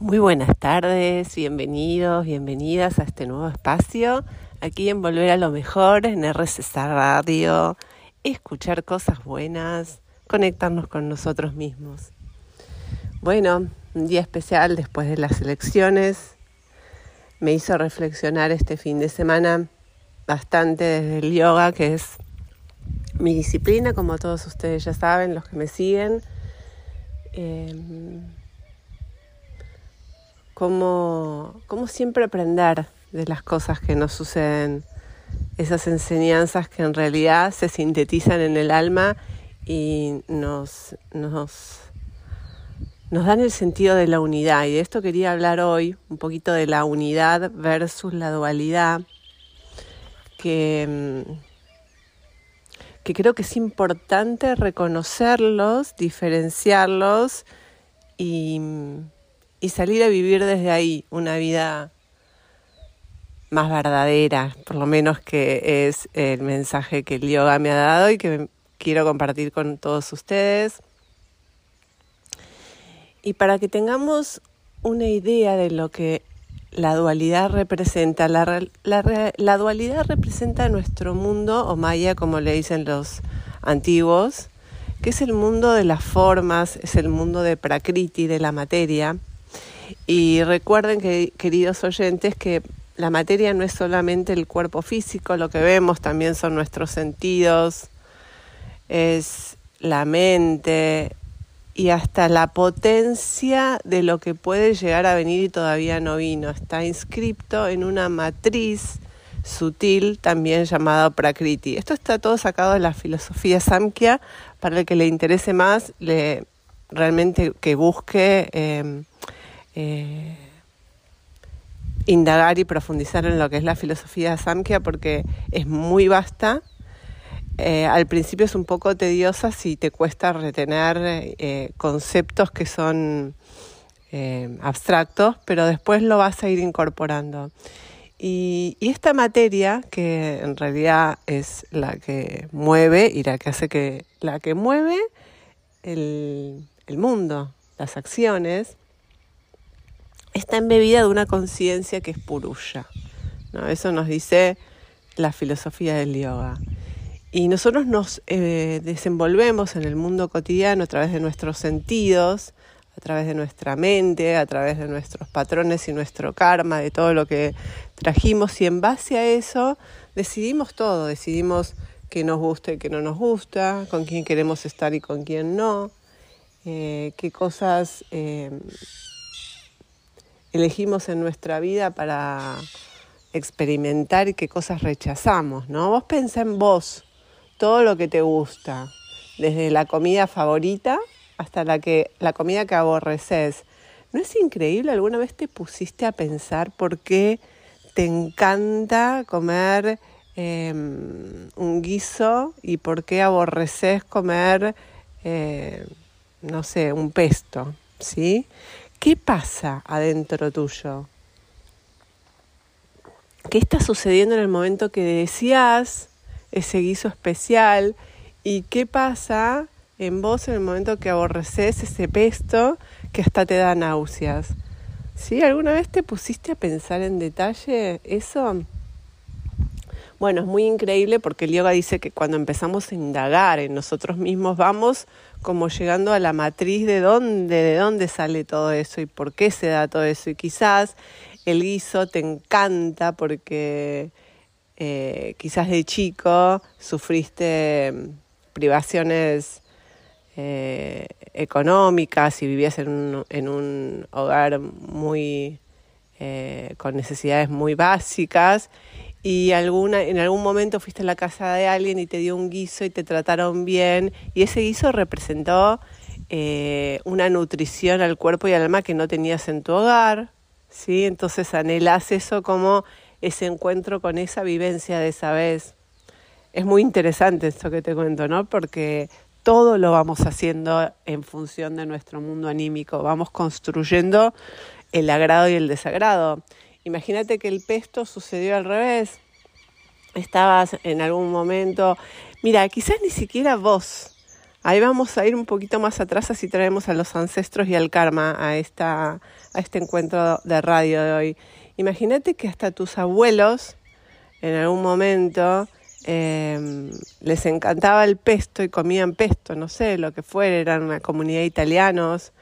Muy buenas tardes, bienvenidos, bienvenidas a este nuevo espacio, aquí en Volver a lo Mejor, en RCC Radio, escuchar cosas buenas, conectarnos con nosotros mismos. Bueno, un día especial después de las elecciones, me hizo reflexionar este fin de semana bastante desde el yoga, que es mi disciplina, como todos ustedes ya saben, los que me siguen. Eh, cómo, siempre aprender de las cosas que nos suceden, esas enseñanzas que en realidad se sintetizan en el alma y nos, nos, nos dan el sentido de la unidad. Y de esto quería hablar hoy, un poquito de la unidad versus la dualidad, que, que creo que es importante reconocerlos, diferenciarlos y y salir a vivir desde ahí una vida más verdadera, por lo menos que es el mensaje que el yoga me ha dado y que quiero compartir con todos ustedes. Y para que tengamos una idea de lo que la dualidad representa, la, la dualidad representa nuestro mundo, o maya como le dicen los antiguos, que es el mundo de las formas, es el mundo de Prakriti, de la materia, y recuerden, que, queridos oyentes, que la materia no es solamente el cuerpo físico, lo que vemos también son nuestros sentidos, es la mente y hasta la potencia de lo que puede llegar a venir y todavía no vino. Está inscripto en una matriz sutil también llamada Prakriti. Esto está todo sacado de la filosofía Samkhya. Para el que le interese más, le, realmente que busque eh, eh, indagar y profundizar en lo que es la filosofía Samkhya porque es muy vasta. Eh, al principio es un poco tediosa si te cuesta retener eh, conceptos que son abstractos, pero después lo vas a ir incorporando. Y, esta materia, que en realidad es la que mueve y la que hace que, la que mueve el mundo, las acciones, está embebida de una conciencia que es purusha. ¿no? Eso nos dice la filosofía del yoga. Y nosotros nos eh, desenvolvemos en el mundo cotidiano a través de nuestros sentidos, a través de nuestra mente, a través de nuestros patrones y nuestro karma, de todo lo que trajimos y en base a eso decidimos todo, decidimos qué nos gusta y qué no nos gusta, con quién queremos estar y con quién no, eh, qué cosas eh, elegimos en nuestra vida para experimentar y qué cosas rechazamos, ¿no? Vos pensá en vos, todo lo que te gusta, desde la comida favorita hasta la, que, la comida que aborreces. ¿No es increíble? ¿Alguna vez te pusiste a pensar por qué te encanta comer em, un guiso y por qué aborreces comer, eh, no sé, un pesto? ¿Sí? ¿Qué pasa adentro tuyo? ¿Qué está sucediendo en el momento que decías ese guiso especial? ¿Y qué pasa en vos en el momento que aborreces ese pesto que hasta te da náuseas? ¿Sí? ¿Alguna vez te pusiste a pensar en detalle eso? Bueno, es muy increíble porque el yoga dice que cuando empezamos a indagar en nosotros mismos vamos como llegando a la matriz de dónde, de dónde sale todo eso y por qué se da todo eso. Y quizás el guiso te encanta porque eh, quizás de chico sufriste mm, privaciones eh, económicas y vivías en un, en un hogar muy eh, con necesidades muy básicas y alguna, en algún momento fuiste a la casa de alguien y te dio un guiso y te trataron bien y ese guiso representó eh, una nutrición al cuerpo y al alma que no tenías en tu hogar, ¿sí? Entonces anhelas eso como ese encuentro con esa vivencia de esa vez. Es muy interesante esto que te cuento, ¿no? Porque todo lo vamos haciendo en función de nuestro mundo anímico, vamos construyendo el agrado y el desagrado. Imagínate que el pesto sucedió al revés. Estabas en algún momento, mira, quizás ni siquiera vos Ahí vamos a ir un poquito más atrás, así traemos a los ancestros y al karma a, esta, a este encuentro de radio de hoy. Imagínate que hasta tus abuelos en algún momento em, les encantaba el pesto y comían pesto, no sé, lo que fuera, eran una comunidad de italianos,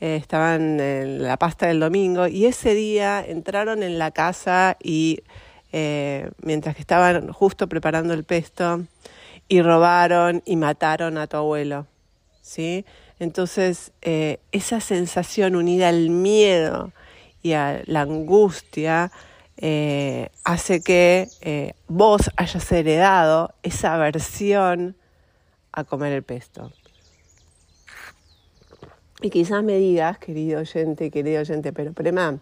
eh, estaban en la pasta del domingo y ese día entraron en la casa y eh, mientras que estaban justo preparando el pesto, y robaron y mataron a tu abuelo. ¿sí? Entonces, eh, esa sensación unida al miedo y a la angustia hace que vos hayas heredado esa aversión a comer el pesto. Y quizás me digas, querido oyente, querido oyente, pero Prema,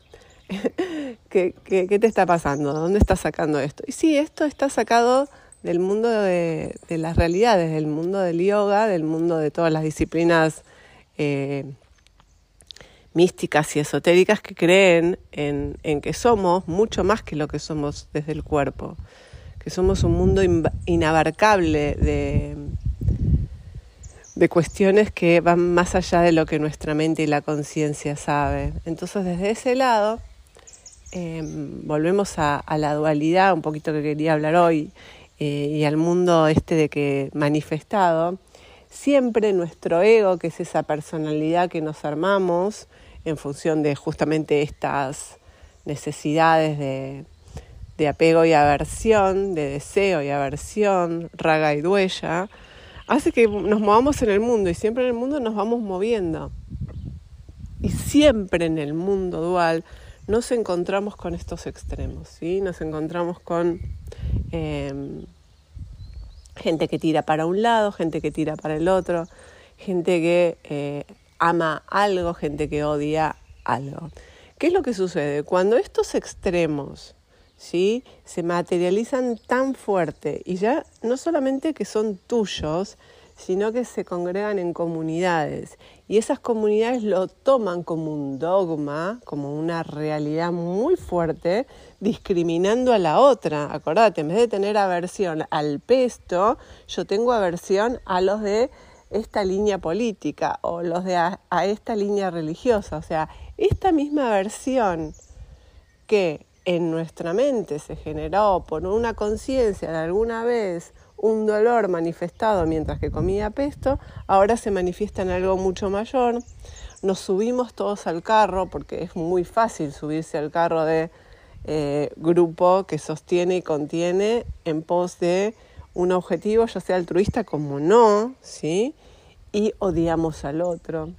¿qué, te está pasando? ¿Dónde estás sacando esto? Y sí, esto está sacado del mundo de, las realidades, del mundo del yoga, del mundo de todas las disciplinas eh, místicas y esotéricas que creen en, que somos mucho más que lo que somos desde el cuerpo, que somos un mundo inabarcable de, de cuestiones que van más allá de lo que nuestra mente y la conciencia sabe. Entonces desde ese lado em, volvemos a, la dualidad, un poquito que quería hablar hoy, eh, y al mundo este de que manifestado, siempre nuestro ego, que es esa personalidad que nos armamos en función de justamente estas necesidades de, de apego y aversión, de deseo y aversión, raga y duella, hace que nos movamos en el mundo y siempre en el mundo nos vamos moviendo. Y siempre en el mundo dual nos encontramos con estos extremos, ¿sí? Nos encontramos con Em, gente que tira para un lado, gente que tira para el otro, gente que eh, ama algo, gente que odia algo. ¿Qué es lo que sucede? Cuando estos extremos ¿sí? se materializan tan fuerte y ya no solamente que son tuyos, sino que se congregan en comunidades y esas comunidades lo toman como un dogma, como una realidad muy fuerte, discriminando a la otra. Acordate, en vez de tener aversión al pesto, yo tengo aversión a los de esta línea política o los de a, esta línea religiosa. O sea, esta misma aversión que en nuestra mente se generó por una conciencia de alguna vez un dolor manifestado mientras que comía pesto, ahora se manifiesta en algo mucho mayor. Nos subimos todos al carro, porque es muy fácil subirse al carro de eh, grupo que sostiene y contiene en pos de un objetivo, ya sea altruista como no, ¿sí? Y odiamos al otro.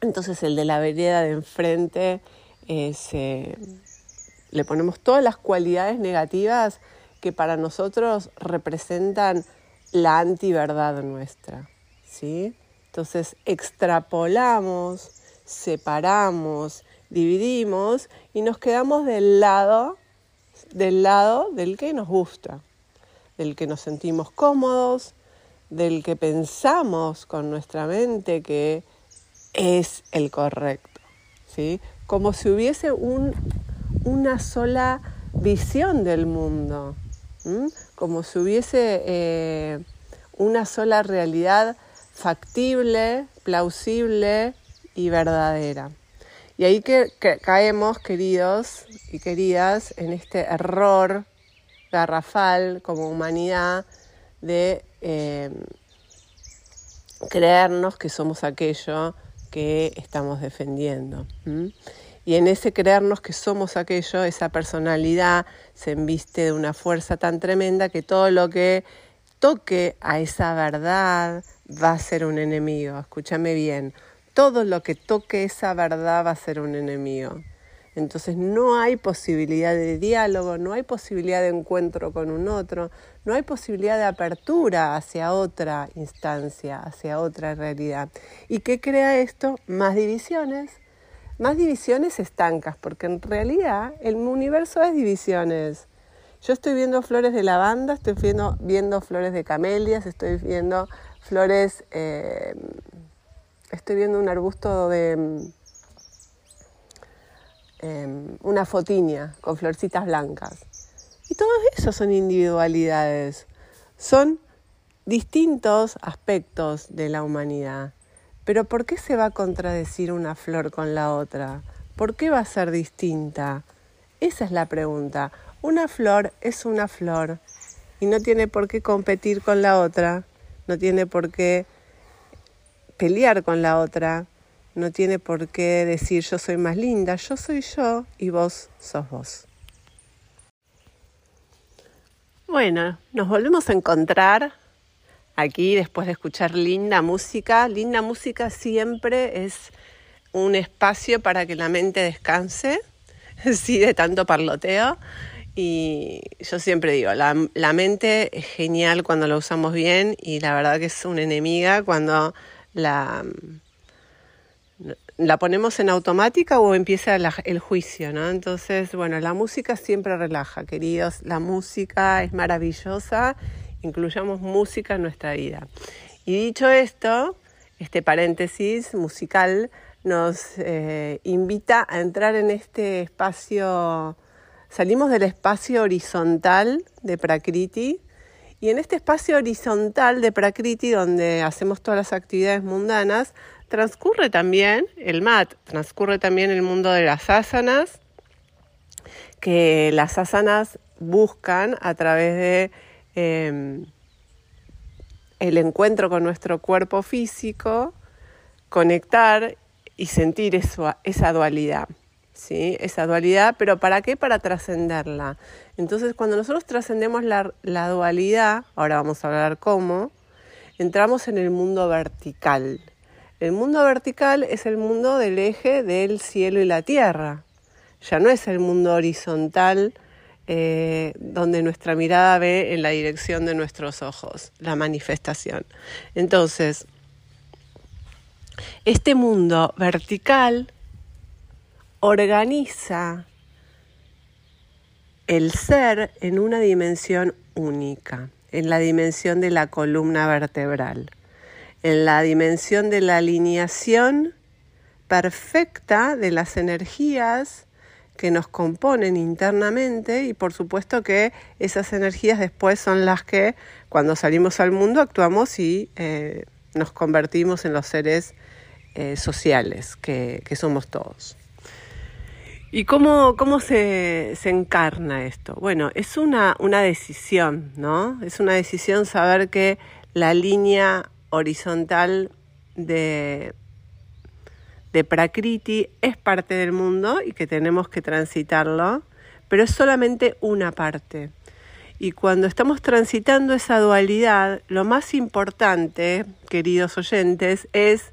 Entonces el de la vereda de enfrente eh, le ponemos todas las cualidades negativas que para nosotros representan la antiverdad nuestra, ¿sí? Entonces extrapolamos, separamos, dividimos y nos quedamos del lado del lado del que nos gusta, del que nos sentimos cómodos, del que pensamos con nuestra mente que es el correcto, ¿sí? Como si hubiese un, una sola visión del mundo, como si hubiese eh, una sola realidad factible, plausible y verdadera. Y ahí que, caemos, queridos y queridas, en este error garrafal como humanidad de eh, creernos que somos aquello que estamos defendiendo. Y en ese creernos que somos aquello, esa personalidad se embiste de una fuerza tan tremenda que todo lo que toque a esa verdad va a ser un enemigo. Escúchame bien, todo lo que toque esa verdad va a ser un enemigo. Entonces no hay posibilidad de diálogo, no hay posibilidad de encuentro con un otro, no hay posibilidad de apertura hacia otra instancia, hacia otra realidad. ¿Y qué crea esto? Más divisiones, más divisiones estancas, porque en realidad el universo es divisiones. Yo estoy viendo flores de lavanda, estoy viendo, viendo flores de camelias, estoy viendo flores, eh, estoy viendo un arbusto de em, una fotinia con florcitas blancas. Y todo eso son individualidades, son distintos aspectos de la humanidad. Pero ¿por qué se va a contradecir una flor con la otra? ¿Por qué va a ser distinta? Esa es la pregunta. Una flor es una flor y no tiene por qué competir con la otra, no tiene por qué pelear con la otra, no tiene por qué decir yo soy más linda, yo soy yo y vos sos vos. Bueno, nos volvemos a encontrar aquí después de escuchar linda música. Linda música siempre es un espacio para que la mente descanse, sí, de tanto parloteo. Y yo siempre digo, la, la, mente es genial cuando la usamos bien y la verdad que es una enemiga cuando la, la ponemos en automática o empieza el juicio, ¿no? Entonces, bueno, la música siempre relaja, queridos. La música es maravillosa, incluyamos música en nuestra vida. Y dicho esto, este paréntesis musical nos eh, invita a entrar en este espacio, salimos del espacio horizontal de Prakriti, y en este espacio horizontal de Prakriti, donde hacemos todas las actividades mundanas, transcurre también el mat, transcurre también el mundo de las asanas, que las asanas buscan a través de em, el encuentro con nuestro cuerpo físico, conectar y sentir esa dualidad. ¿Sí? Esa dualidad, pero ¿para qué? Para trascenderla. Entonces, cuando nosotros trascendemos la dualidad, ahora vamos a hablar cómo, entramos en el mundo vertical. El mundo vertical es el mundo del eje del cielo y la tierra. Ya no es el mundo horizontal eh, donde nuestra mirada ve en la dirección de nuestros ojos, la manifestación. Entonces, este mundo vertical organiza el ser en una dimensión única, en la dimensión de la columna vertebral en la dimensión de la alineación perfecta de las energías que nos componen internamente y por supuesto que esas energías después son las que cuando salimos al mundo actuamos y eh, nos convertimos en los seres eh, sociales que, somos todos. ¿Y cómo, cómo se, se, encarna esto? Bueno, es una, una decisión, ¿no? Es una decisión saber que la línea horizontal de, de Prakriti es parte del mundo y que tenemos que transitarlo, pero es solamente una parte. Y cuando estamos transitando esa dualidad, lo más importante, queridos oyentes, es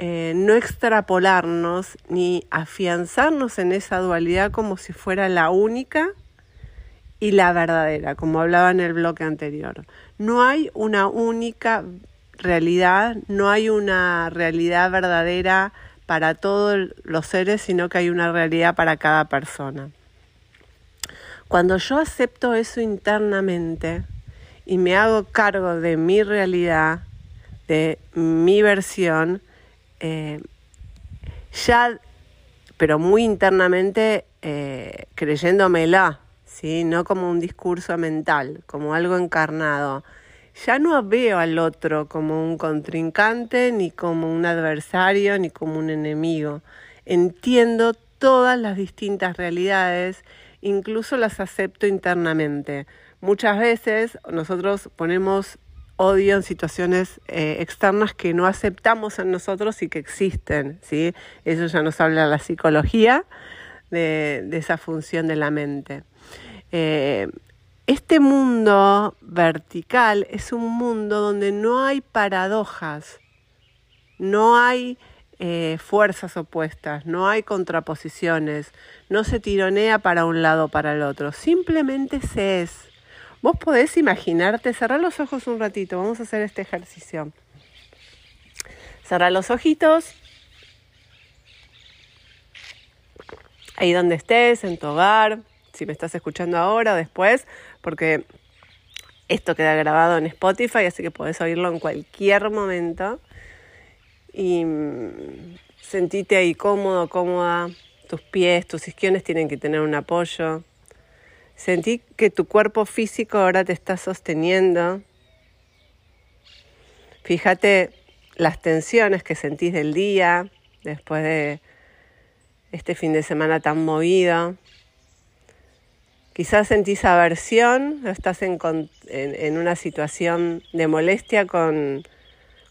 eh, no extrapolarnos ni afianzarnos en esa dualidad como si fuera la única y la verdadera, como hablaba en el bloque anterior. No hay una única realidad, no hay una realidad verdadera para todos los seres, sino que hay una realidad para cada persona. Cuando yo acepto eso internamente y me hago cargo de mi realidad, de mi versión, eh, ya, pero muy internamente eh, creyéndomela, ¿sí? no como un discurso mental, como algo encarnado ya no veo al otro como un contrincante, ni como un adversario, ni como un enemigo. Entiendo todas las distintas realidades, incluso las acepto internamente. Muchas veces nosotros ponemos odio en situaciones eh, externas que no aceptamos en nosotros y que existen, ¿sí? Eso ya nos habla la psicología de, esa función de la mente. Eh, este mundo vertical es un mundo donde no hay paradojas, no hay eh, fuerzas opuestas, no hay contraposiciones, no se tironea para un lado o para el otro, simplemente se es. Vos podés imaginarte, cerrar los ojos un ratito, vamos a hacer este ejercicio. Cerrar los ojitos. Ahí donde estés, en tu hogar, si me estás escuchando ahora o después, porque esto queda grabado en Spotify, así que podés oírlo en cualquier momento. Y mm, sentite ahí cómodo, cómoda. Tus pies, tus isquiones tienen que tener un apoyo. Sentí que tu cuerpo físico ahora te está sosteniendo. Fíjate las tensiones que sentís del día después de este fin de semana tan movido. Quizás sentís aversión estás en, una situación de molestia con,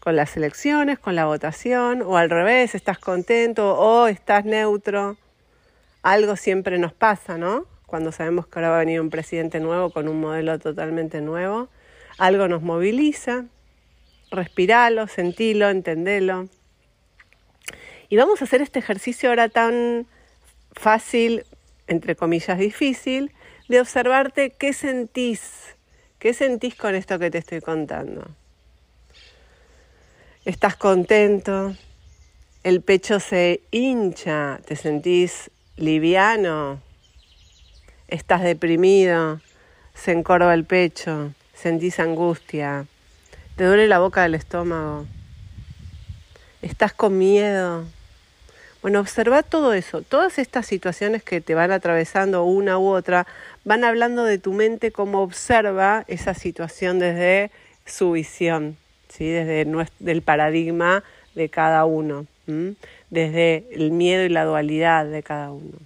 con las elecciones, con la votación, o al revés, estás contento o estás neutro. Algo siempre nos pasa, ¿no? Cuando sabemos que ahora va a venir un presidente nuevo con un modelo totalmente nuevo, algo nos moviliza, respiralo, sentilo, entendelo. Y vamos a hacer este ejercicio ahora tan fácil, entre comillas difícil, de observarte qué sentís, qué sentís con esto que te estoy contando. ¿Estás contento? ¿El pecho se hincha? ¿Te sentís liviano? ¿Estás deprimido? ¿Se encorva el pecho? ¿Sentís angustia? ¿Te duele la boca del estómago? ¿Estás con miedo? Bueno, observa todo eso. Todas estas situaciones que te van atravesando una u otra van hablando de tu mente como observa esa situación desde su visión, ¿sí? desde el paradigma de cada uno, desde el miedo y la dualidad de cada uno.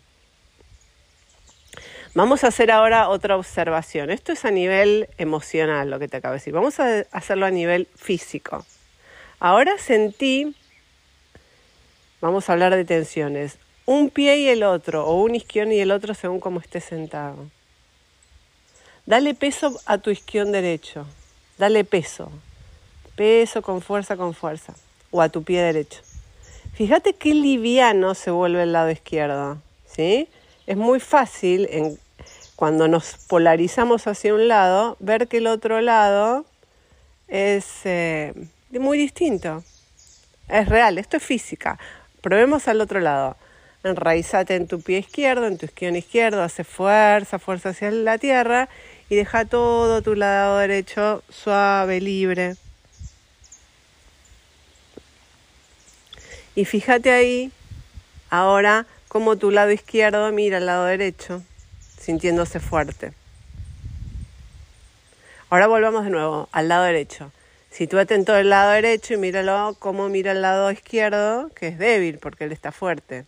Vamos a hacer ahora otra observación. Esto es a nivel emocional lo que te acabo de decir. Vamos a hacerlo a nivel físico. Ahora sentí, vamos a hablar de tensiones, un pie y el otro, o un isquión y el otro según cómo estés sentado. Dale peso a tu isquión derecho. Dale peso. Peso con fuerza, con fuerza. O a tu pie derecho. Fíjate qué liviano se vuelve el lado izquierdo. ¿Sí? es muy fácil en, cuando nos polarizamos hacia un lado ver que el otro lado es eh, muy distinto. Es real, esto es física. Probemos al otro lado. Enraízate en tu pie izquierdo, en tu isquión izquierdo, hace fuerza, fuerza hacia la tierra y deja todo tu lado derecho suave, libre. Y fíjate ahí, ahora como tu lado izquierdo mira al lado derecho, sintiéndose fuerte. Ahora volvamos de nuevo al lado derecho. Sitúate en todo el lado derecho y míralo como mira el lado izquierdo, que es débil porque él está fuerte.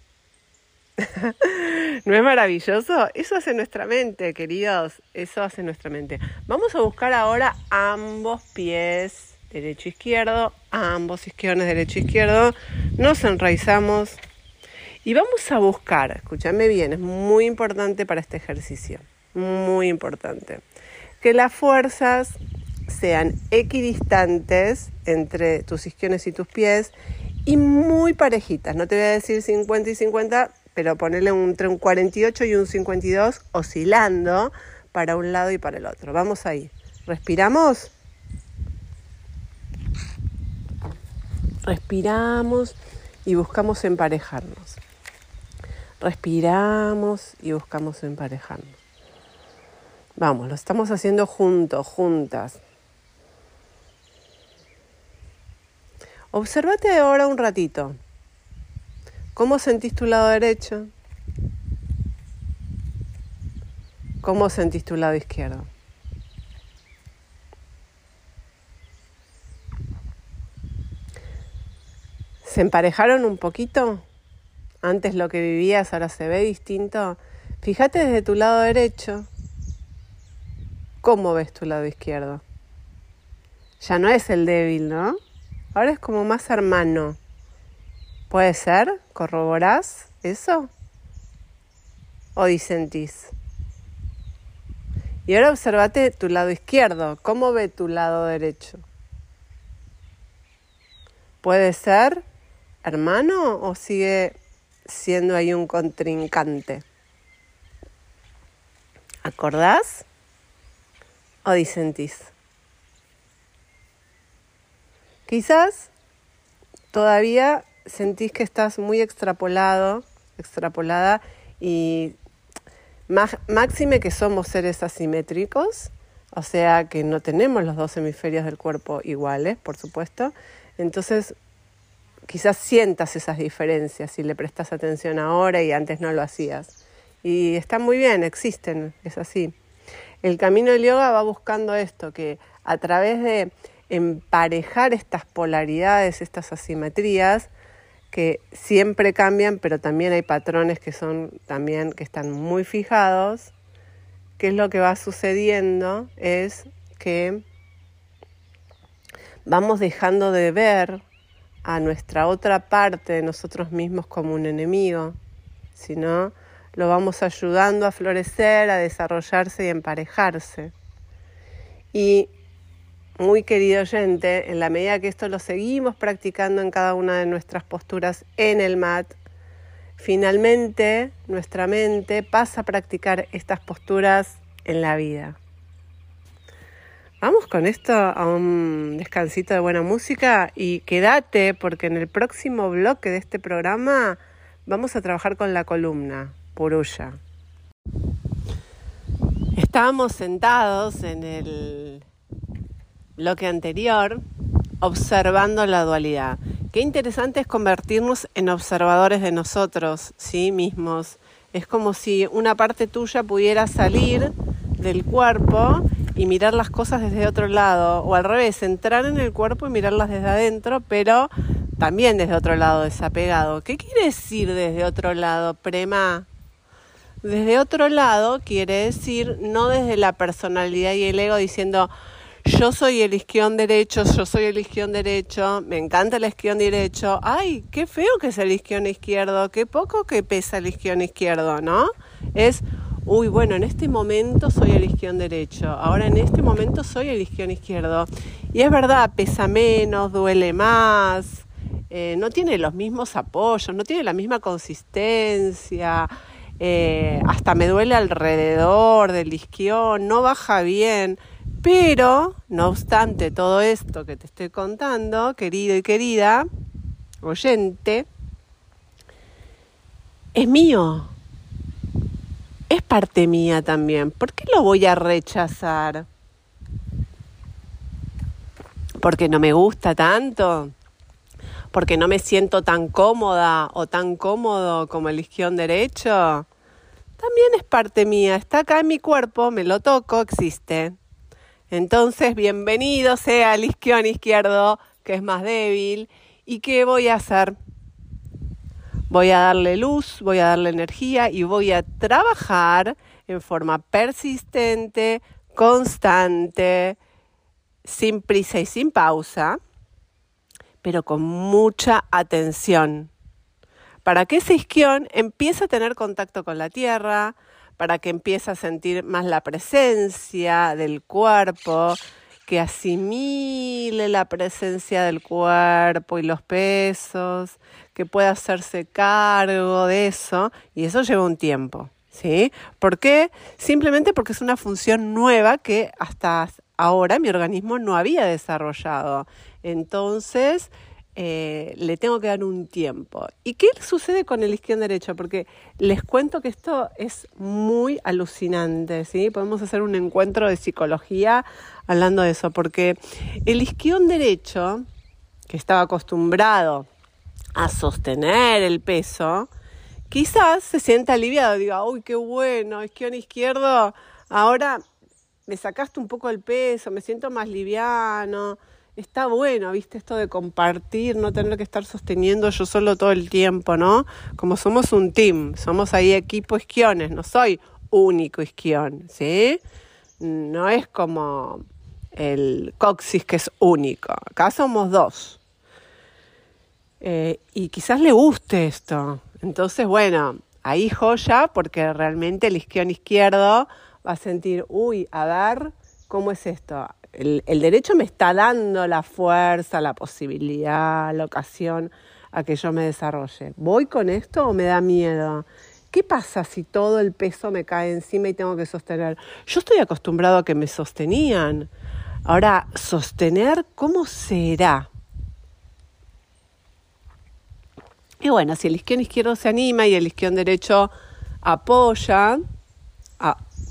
¿No es maravilloso? Eso hace nuestra mente, queridos. Eso hace nuestra mente. Vamos a buscar ahora ambos pies, derecho izquierdo, ambos isquiones, derecho izquierdo. Nos enraizamos y vamos a buscar, escúchame bien, es muy importante para este ejercicio, muy importante, que las fuerzas sean equidistantes entre tus isquiones y tus pies y muy parejitas. No te voy a decir 50 y 50, pero ponerle entre un 48 y un 52 oscilando para un lado y para el otro. Vamos ahí. Respiramos. Respiramos y buscamos emparejarnos. Respiramos y buscamos emparejarnos. Vamos, lo estamos haciendo juntos, juntas. Observate ahora un ratito. ¿Cómo sentís tu lado derecho? ¿Cómo sentís tu lado izquierdo? ¿Se emparejaron un poquito? antes lo que vivías ahora se ve distinto, fíjate desde tu lado derecho cómo ves tu lado izquierdo. Ya no es el débil, ¿no? Ahora es como más hermano. ¿Puede ser? ¿Corroborás eso? ¿O disentís? Y ahora observate tu lado izquierdo. ¿Cómo ve tu lado derecho? ¿Puede ser hermano o sigue siendo ahí un contrincante. ¿Acordás o disentís? Quizás todavía sentís que estás muy extrapolado, extrapolada y máxime que somos seres asimétricos, o sea que no tenemos los dos hemisferios del cuerpo iguales, por supuesto. Entonces quizás sientas esas diferencias si le prestas atención ahora y antes no lo hacías. Y están muy bien, existen, es así. El camino del yoga va buscando esto, que a través de emparejar estas polaridades, estas asimetrías que siempre cambian, pero también hay patrones que son también que están muy fijados. ¿Qué es lo que va sucediendo? Es que vamos dejando de ver a nuestra otra parte de nosotros mismos como un enemigo, sino lo vamos ayudando a florecer, a desarrollarse y emparejarse. Y muy querido oyente, en la medida que esto lo seguimos practicando en cada una de nuestras posturas en el mat, finalmente nuestra mente pasa a practicar estas posturas en la vida. Vamos con esto a un descansito de buena música y quédate porque en el próximo bloque de este programa vamos a trabajar con la columna Puruya. Estábamos sentados en el bloque anterior observando la dualidad. Qué interesante es convertirnos en observadores de nosotros, sí mismos. Es como si una parte tuya pudiera salir del cuerpo y mirar las cosas desde otro lado, o al revés, entrar en el cuerpo y mirarlas desde adentro, pero también desde otro lado, desapegado. ¿Qué quiere decir desde otro lado, Prema? Desde otro lado quiere decir no desde la personalidad y el ego diciendo yo soy el isquión derecho, yo soy el isquión derecho, me encanta el isquión derecho, ay, qué feo que es el isquión izquierdo, qué poco que pesa el isquión izquierdo, ¿no? Es uy, bueno, en este momento soy el isquión derecho, ahora en este momento soy el isquión izquierdo. Y es verdad, pesa menos, duele más, eh, no tiene los mismos apoyos, no tiene la misma consistencia, eh, hasta me duele alrededor del isquión, no baja bien. Pero, no obstante todo esto que te estoy contando, querido y querida, oyente, es mío es parte mía también. ¿Por qué lo voy a rechazar? ¿Porque no me gusta tanto? ¿Porque no me siento tan cómoda o tan cómodo como el isquión derecho? También es parte mía, está acá en mi cuerpo, me lo toco, existe. Entonces, bienvenido sea el isquión izquierdo, que es más débil. ¿Y qué voy a hacer? Voy a darle luz, voy a darle energía y voy a trabajar en forma persistente, constante, sin prisa y sin pausa, pero con mucha atención, para que ese isquión empiece a tener contacto con la tierra, para que empiece a sentir más la presencia del cuerpo, que asimile la presencia del cuerpo y los pesos, que pueda hacerse cargo de eso, y eso lleva un tiempo. ¿Sí? ¿Por qué? Simplemente porque es una función nueva que hasta ahora mi organismo no había desarrollado. Entonces, eh, le tengo que dar un tiempo. ¿Y qué sucede con el isquión derecho? Porque les cuento que esto es muy alucinante, ¿sí? Podemos hacer un encuentro de psicología hablando de eso, porque el isquión derecho, que estaba acostumbrado a sostener el peso, quizás se sienta aliviado, diga, uy, qué bueno, isquión izquierdo, ahora me sacaste un poco el peso, me siento más liviano, está bueno, viste, esto de compartir, no tener que estar sosteniendo yo solo todo el tiempo, ¿no? Como somos un team, somos ahí equipo isquiones, no soy único isquión, ¿sí? No es como el coxis que es único, acá somos dos. Eh, y quizás le guste esto. Entonces, bueno, ahí joya, porque realmente el isquión izquierdo va a sentir, uy, a ver, ¿cómo es esto? El, derecho me está dando la fuerza, la posibilidad, la ocasión a que yo me desarrolle. ¿Voy con esto o me da miedo? ¿Qué pasa si todo el peso me cae encima y tengo que sostener? Yo estoy acostumbrado a que me sostenían. Ahora, sostener, ¿cómo será? Y bueno, si el isquión izquierdo se anima y el isquión derecho apoya,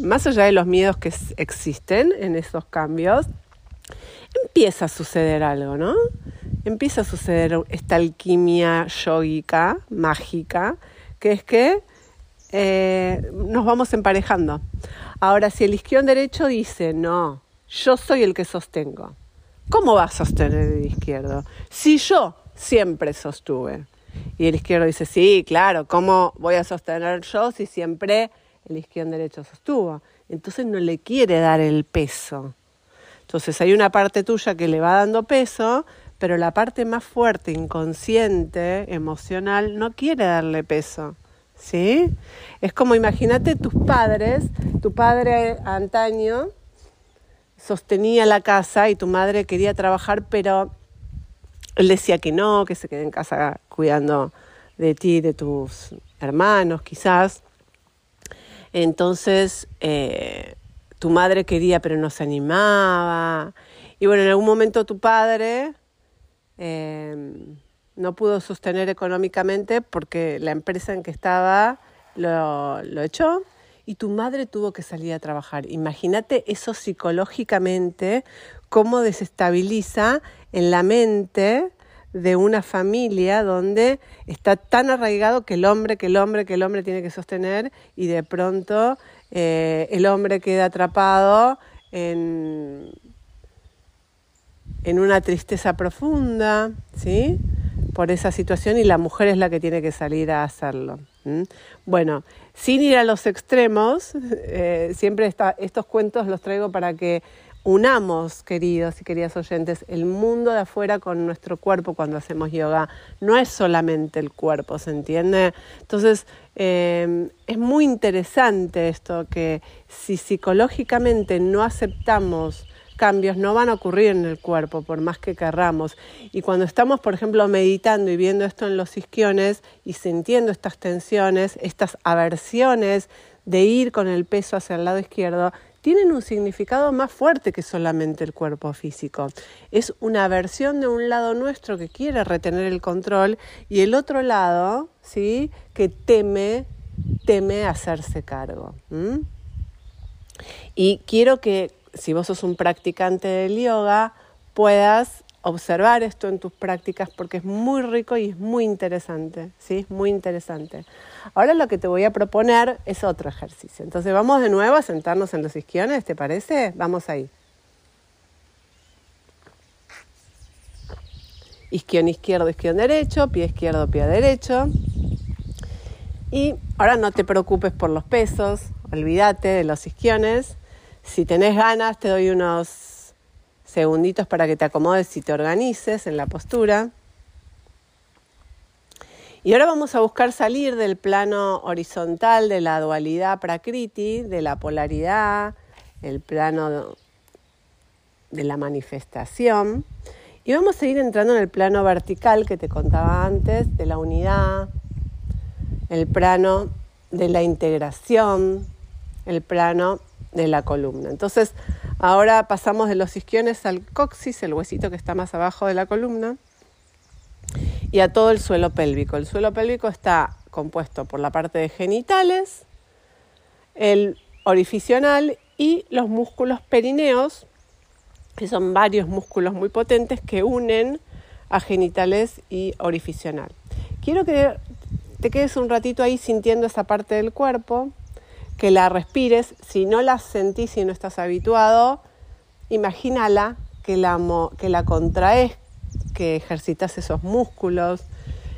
más allá de los miedos que existen en esos cambios, empieza a suceder algo, ¿no? Empieza a suceder esta alquimia yógica, mágica, que es que eh, nos vamos emparejando. Ahora, si el isquión derecho dice, no, yo soy el que sostengo, ¿cómo va a sostener el izquierdo? Si yo siempre sostuve. Y el izquierdo dice, sí, claro, ¿cómo voy a sostener yo si siempre el izquierdo derecho sostuvo? Entonces no le quiere dar el peso. Entonces hay una parte tuya que le va dando peso, pero la parte más fuerte, inconsciente, emocional, no quiere darle peso. ¿Sí? Es como imagínate tus padres, tu padre antaño sostenía la casa y tu madre quería trabajar, pero él decía que no, que se quede en casa cuidando de ti, de tus hermanos quizás. Entonces, eh, tu madre quería pero no se animaba. Y bueno, en algún momento tu padre eh, no pudo sostener económicamente porque la empresa en que estaba lo echó y tu madre tuvo que salir a trabajar. Imagínate eso psicológicamente, cómo desestabiliza en la mente de una familia donde está tan arraigado que el hombre, que el hombre, que el hombre tiene que sostener y de pronto eh, el hombre queda atrapado en, en una tristeza profunda, ¿sí? Por esa situación y la mujer es la que tiene que salir a hacerlo. Bueno, sin ir a los extremos, eh, siempre estos cuentos los traigo para que unamos, queridos y queridas oyentes, el mundo de afuera con nuestro cuerpo cuando hacemos yoga. No es solamente el cuerpo, ¿se entiende? Entonces, eh, es muy interesante esto, que si psicológicamente no aceptamos cambios no van a ocurrir en el cuerpo, por más que querramos. Y cuando estamos, por ejemplo, meditando y viendo esto en los isquiones y sintiendo estas tensiones, estas aversiones de ir con el peso hacia el lado izquierdo, tienen un significado más fuerte que solamente el cuerpo físico. Es una versión de un lado nuestro que quiere retener el control y el otro lado, ¿sí? que teme, teme hacerse cargo. Y quiero que si vos sos un practicante del yoga, puedas observar esto en tus prácticas porque es muy rico y es muy interesante, ¿sí? Muy interesante. Ahora lo que te voy a proponer es otro ejercicio. Entonces vamos de nuevo a sentarnos en los isquiones, ¿te parece? Vamos ahí. Isquión izquierdo, isquión derecho, pie izquierdo, pie derecho. Y ahora no te preocupes por los pesos, olvídate de los isquiones. Si tenés ganas, te doy unos segunditos para que te acomodes y te organices en la postura. Y ahora vamos a buscar salir del plano horizontal de la dualidad prakriti, de la polaridad, el plano de la manifestación. Y vamos a ir entrando en el plano vertical que te contaba antes, de la unidad, el plano de la integración, el plano de la columna. Entonces, ahora pasamos de los isquiones al coxis, el huesito que está más abajo de la columna y a todo el suelo pélvico. El suelo pélvico está compuesto por la parte de genitales, el orificional y los músculos perineos, que son varios músculos muy potentes que unen a genitales y orificional. Quiero que te quedes un ratito ahí sintiendo esa parte del cuerpo, que la respires. Si no la sentís, si no estás habituado, imagínala que la, que la contraes que ejercitas esos músculos,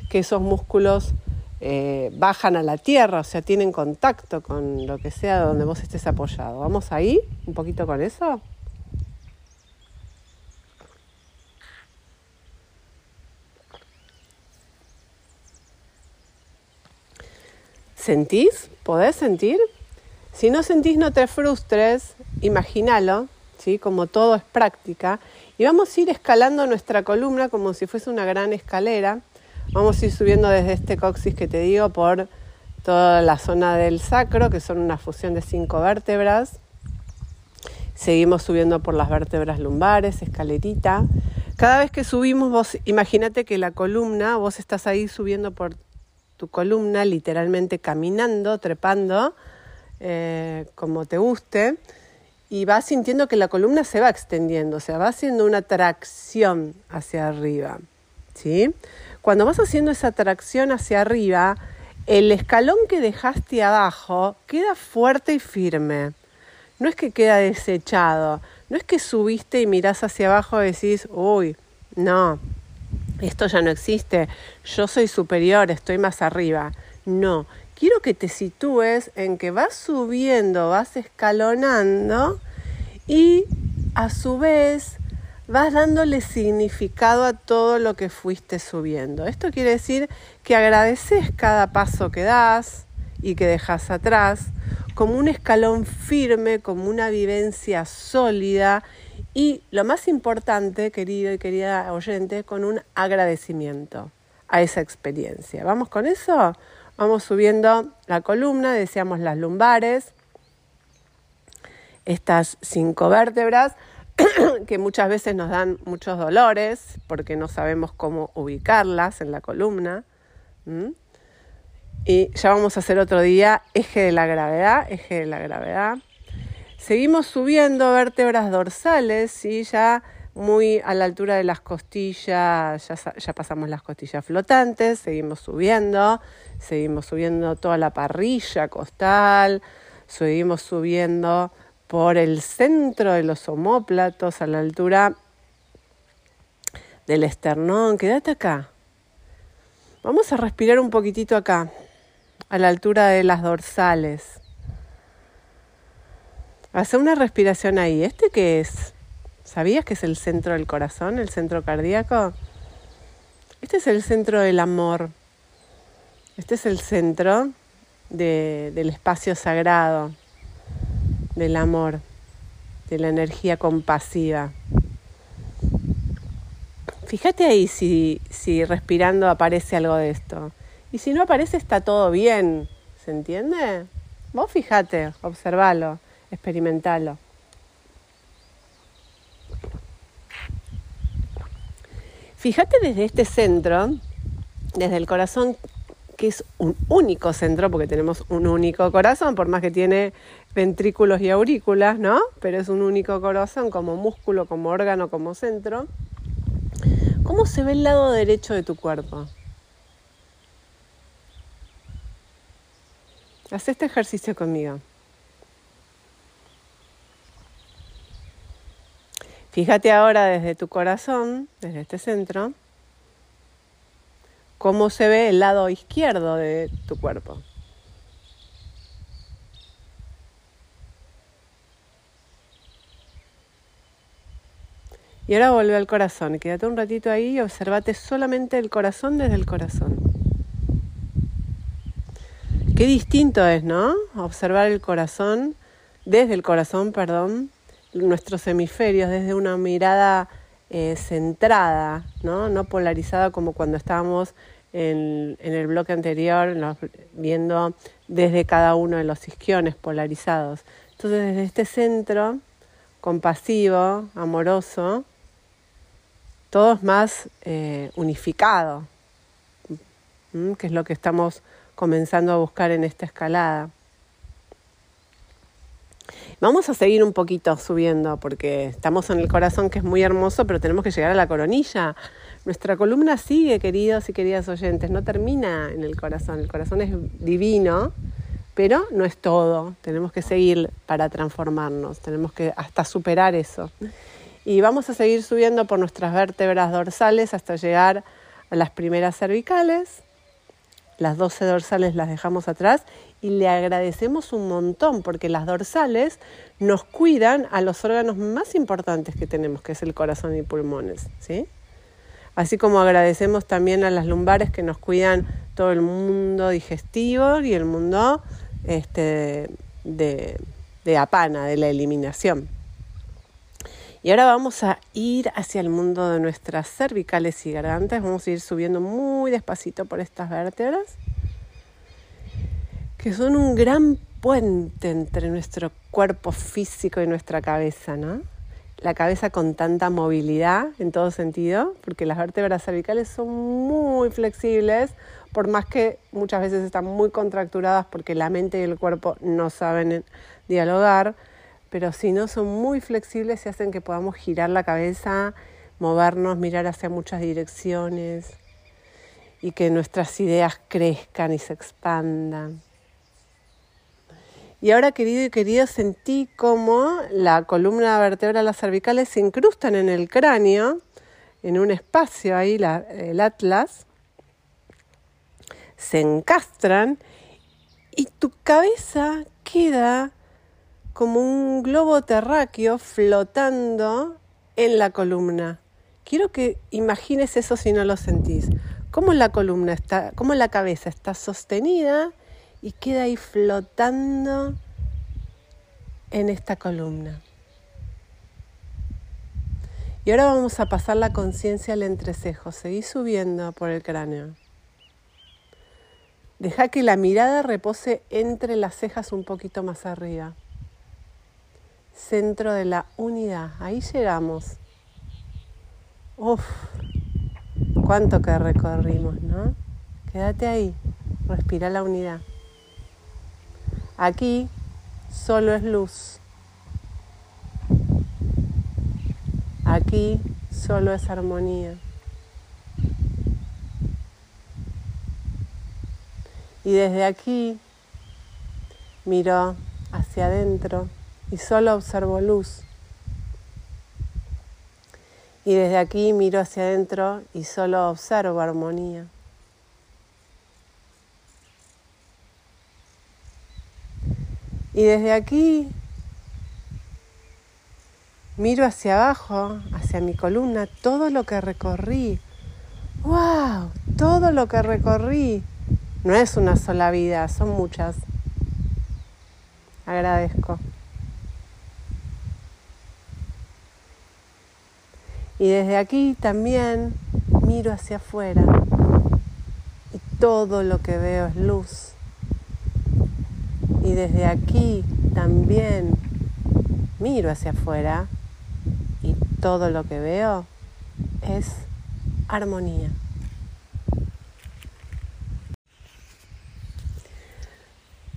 que esos músculos eh, bajan a la tierra, o sea, tienen contacto con lo que sea donde vos estés apoyado. ¿Vamos ahí un poquito con eso? ¿Sentís? ¿Podés sentir? Si no sentís, no te frustres, imagínalo, ¿sí? como todo es práctica, y vamos a ir escalando nuestra columna como si fuese una gran escalera. Vamos a ir subiendo desde este coxis que te digo por toda la zona del sacro, que son una fusión de cinco vértebras. Seguimos subiendo por las vértebras lumbares, escalerita. Cada vez que subimos, vos imagínate que la columna, vos estás ahí subiendo por tu columna, literalmente caminando, trepando, eh, como te guste y vas sintiendo que la columna se va extendiendo, o sea, va haciendo una tracción hacia arriba. ¿sí? Cuando vas haciendo esa tracción hacia arriba, el escalón que dejaste abajo queda fuerte y firme. No es que queda desechado, No es que subiste y mirás hacia abajo y decís, uy, no, esto ya no existe, yo soy superior, estoy más arriba. No, quiero que te sitúes en que vas subiendo, vas escalonando y a su vez vas dándole significado a todo lo que fuiste subiendo. Esto quiere decir que agradeces cada paso que das y que dejas atrás como un escalón firme, como una vivencia sólida y lo más importante, querido y querida oyente, con un agradecimiento a esa experiencia. ¿Vamos con eso? Vamos subiendo la columna, deseamos las lumbares, estas cinco vértebras que muchas veces nos dan muchos dolores porque no sabemos cómo ubicarlas en la columna. Y ya vamos a hacer otro día eje de la gravedad, eje de la gravedad. Seguimos subiendo vértebras dorsales, y ya muy a la altura de las costillas, ya, ya pasamos las costillas flotantes, seguimos subiendo, seguimos subiendo toda la parrilla costal, seguimos subiendo por el centro de los omóplatos a la altura del esternón. Quédate acá. Vamos a respirar un poquitito acá, a la altura de las dorsales. Hace una respiración ahí. ¿Este qué es? ¿Sabías que es el centro del corazón, el centro cardíaco? Este es el centro del amor. Este es el centro del espacio sagrado del amor, de la energía compasiva. Fíjate ahí si, si respirando aparece algo de esto. Y si no aparece está todo bien, ¿se entiende? Vos fíjate, observalo, experimentalo. Fíjate desde este centro, desde el corazón que es un único centro, porque tenemos un único corazón, por más que tiene ventrículos y aurículas, ¿no? Pero es un único corazón como músculo, como órgano, como centro. ¿Cómo se ve el lado derecho de tu cuerpo? Haz este ejercicio conmigo. Fíjate ahora desde tu corazón, desde este centro, cómo se ve el lado izquierdo de tu cuerpo. Y ahora vuelve al corazón. Quédate un ratito ahí y observate solamente el corazón desde el corazón. Qué distinto es, ¿no? Observar el corazón, desde el corazón, perdón, nuestros hemisferios, desde una mirada eh, centrada, ¿no? no polarizada como cuando estábamos en, el bloque anterior, viendo desde cada uno de los isquiones polarizados. Entonces, desde este centro compasivo, amoroso, todo es más eh, unificado, que es lo que estamos comenzando a buscar en esta escalada. Vamos a seguir un poquito subiendo porque estamos en el corazón que es muy hermoso, pero tenemos que llegar a la coronilla. Nuestra columna sigue, queridos y queridas oyentes, no termina en el corazón. El corazón es divino, pero no es todo. Tenemos que seguir para transformarnos, tenemos que hasta superar eso. Y vamos a seguir subiendo por nuestras vértebras dorsales hasta llegar a las primeras cervicales. Las 12 dorsales las dejamos atrás y le agradecemos un montón porque las dorsales nos cuidan a los órganos más importantes que tenemos, que es el corazón y pulmones, ¿sí? Así como agradecemos también a las lumbares que nos cuidan todo el mundo digestivo y el mundo este, de, de apana, de la eliminación. Y ahora vamos a ir hacia el mundo de nuestras cervicales y gargantas. Vamos a ir subiendo muy despacito por estas vértebras que son un gran puente entre nuestro cuerpo físico y nuestra cabeza, ¿no? La cabeza con tanta movilidad en todo sentido, porque las vértebras cervicales son muy flexibles, por más que muchas veces están muy contracturadas porque la mente y el cuerpo no saben dialogar, pero si no son muy flexibles y hacen que podamos girar la cabeza, movernos, mirar hacia muchas direcciones y que nuestras ideas crezcan y se expandan. Y ahora, querido y querida, sentí cómo la columna vertebral, las cervicales se incrustan en el cráneo, en un espacio ahí, el atlas, se encastran y tu cabeza queda como un globo terráqueo flotando en la columna. Quiero que imagines eso si no lo sentís. Cómo la columna está, cómo la cabeza está sostenida y queda ahí flotando en esta columna. Y ahora vamos a pasar la conciencia al entrecejo. Seguí subiendo por el cráneo. Deja que la mirada repose entre las cejas un poquito más arriba. Centro de la unidad. Ahí llegamos. Uf, cuánto que recorrimos, ¿no? Quédate ahí. Respira la unidad. Aquí solo es luz. Aquí solo es armonía. Y desde aquí miro hacia adentro y solo observo luz. Y desde aquí miro hacia adentro y solo observo armonía. Y desde aquí miro hacia abajo, hacia mi columna, todo lo que recorrí. ¡Wow! Todo lo que recorrí. No es una sola vida, son muchas. Agradezco. Y desde aquí también miro hacia afuera y todo lo que veo es luz. Y desde aquí también miro hacia afuera y todo lo que veo es armonía.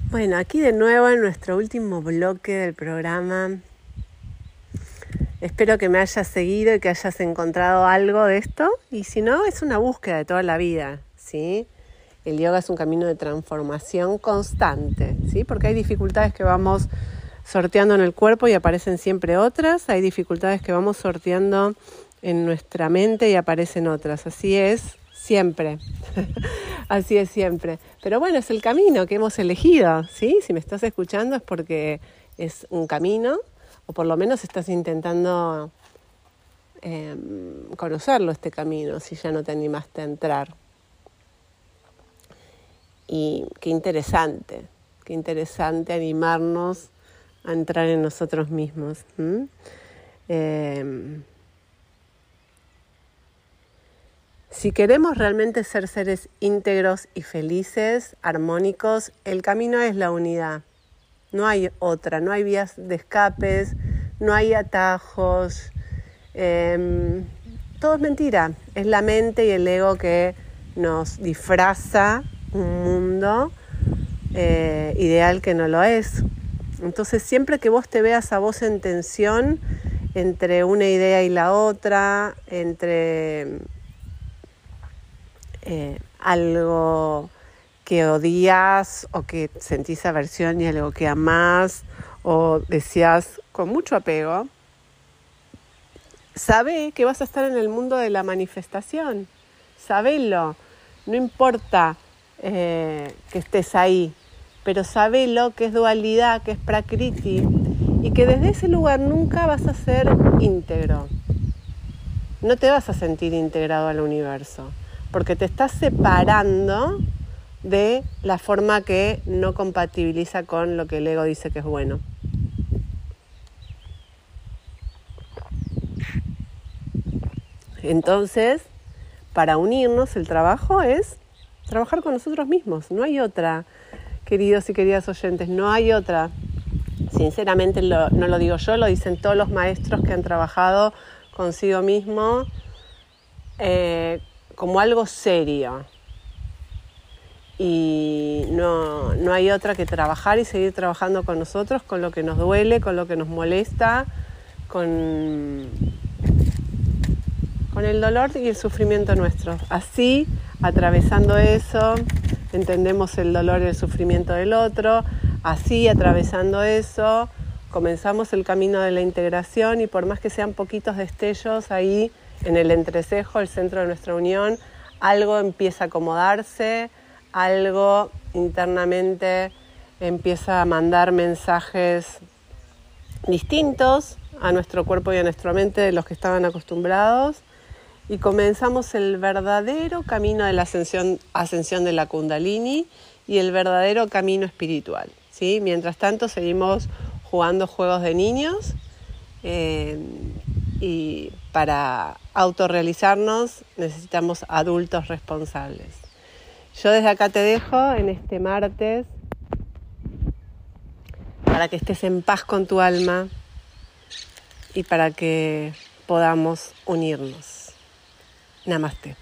Bueno, aquí de nuevo en nuestro último bloque del programa. Espero que me hayas seguido y que hayas encontrado algo de esto. Y si no, es una búsqueda de toda la vida, ¿sí? El yoga es un camino de transformación constante, ¿sí? Porque hay dificultades que vamos sorteando en el cuerpo y aparecen siempre otras. Hay dificultades que vamos sorteando en nuestra mente y aparecen otras. Así es siempre. Así es siempre. Pero bueno, es el camino que hemos elegido, ¿sí? Si me estás escuchando es porque es un camino, o por lo menos estás intentando em, conocerlo, este camino, si ya no te animaste a entrar. Y qué interesante, qué interesante animarnos a entrar en nosotros mismos. Si queremos realmente ser seres íntegros y felices, armónicos, el camino es la unidad. No hay otra, no hay vías de escapes, no hay atajos. Em, todo es mentira. Es la mente y el ego que nos disfraza un mundo eh, ideal que no lo es. Entonces siempre que vos te veas a vos en tensión entre una idea y la otra, entre eh, algo que odias o que sentís aversión y algo que amás o decías con mucho apego, sabe que vas a estar en el mundo de la manifestación. Sabelo. No importa eh, que estés ahí, pero sabelo que es dualidad, que es prakriti y que desde ese lugar nunca vas a ser íntegro. No te vas a sentir integrado al universo porque te estás separando de la forma que no compatibiliza con lo que el ego dice que es bueno. Entonces, para unirnos, el trabajo es trabajar con nosotros mismos. No hay otra, queridos y queridas oyentes, no hay otra. Sinceramente no lo digo yo, lo dicen todos los maestros que han trabajado consigo mismo eh, como algo serio. Y no, no hay otra que trabajar y seguir trabajando con nosotros, con lo que nos duele, con lo que nos molesta, con, con el dolor y el sufrimiento nuestro. Así, atravesando eso, entendemos el dolor y el sufrimiento del otro, Así, atravesando eso, comenzamos el camino de la integración y por más que sean poquitos destellos ahí en el entrecejo, el centro de nuestra unión, algo empieza a acomodarse, algo internamente empieza a mandar mensajes distintos a nuestro cuerpo y a nuestra mente de los que estaban acostumbrados y comenzamos el verdadero camino de la ascensión, de la kundalini y el verdadero camino espiritual. ¿sí? Mientras tanto seguimos jugando juegos de niños eh, y para autorrealizarnos necesitamos adultos responsables. Yo desde acá te dejo en este martes para que estés en paz con tu alma y para que podamos unirnos. Namaste.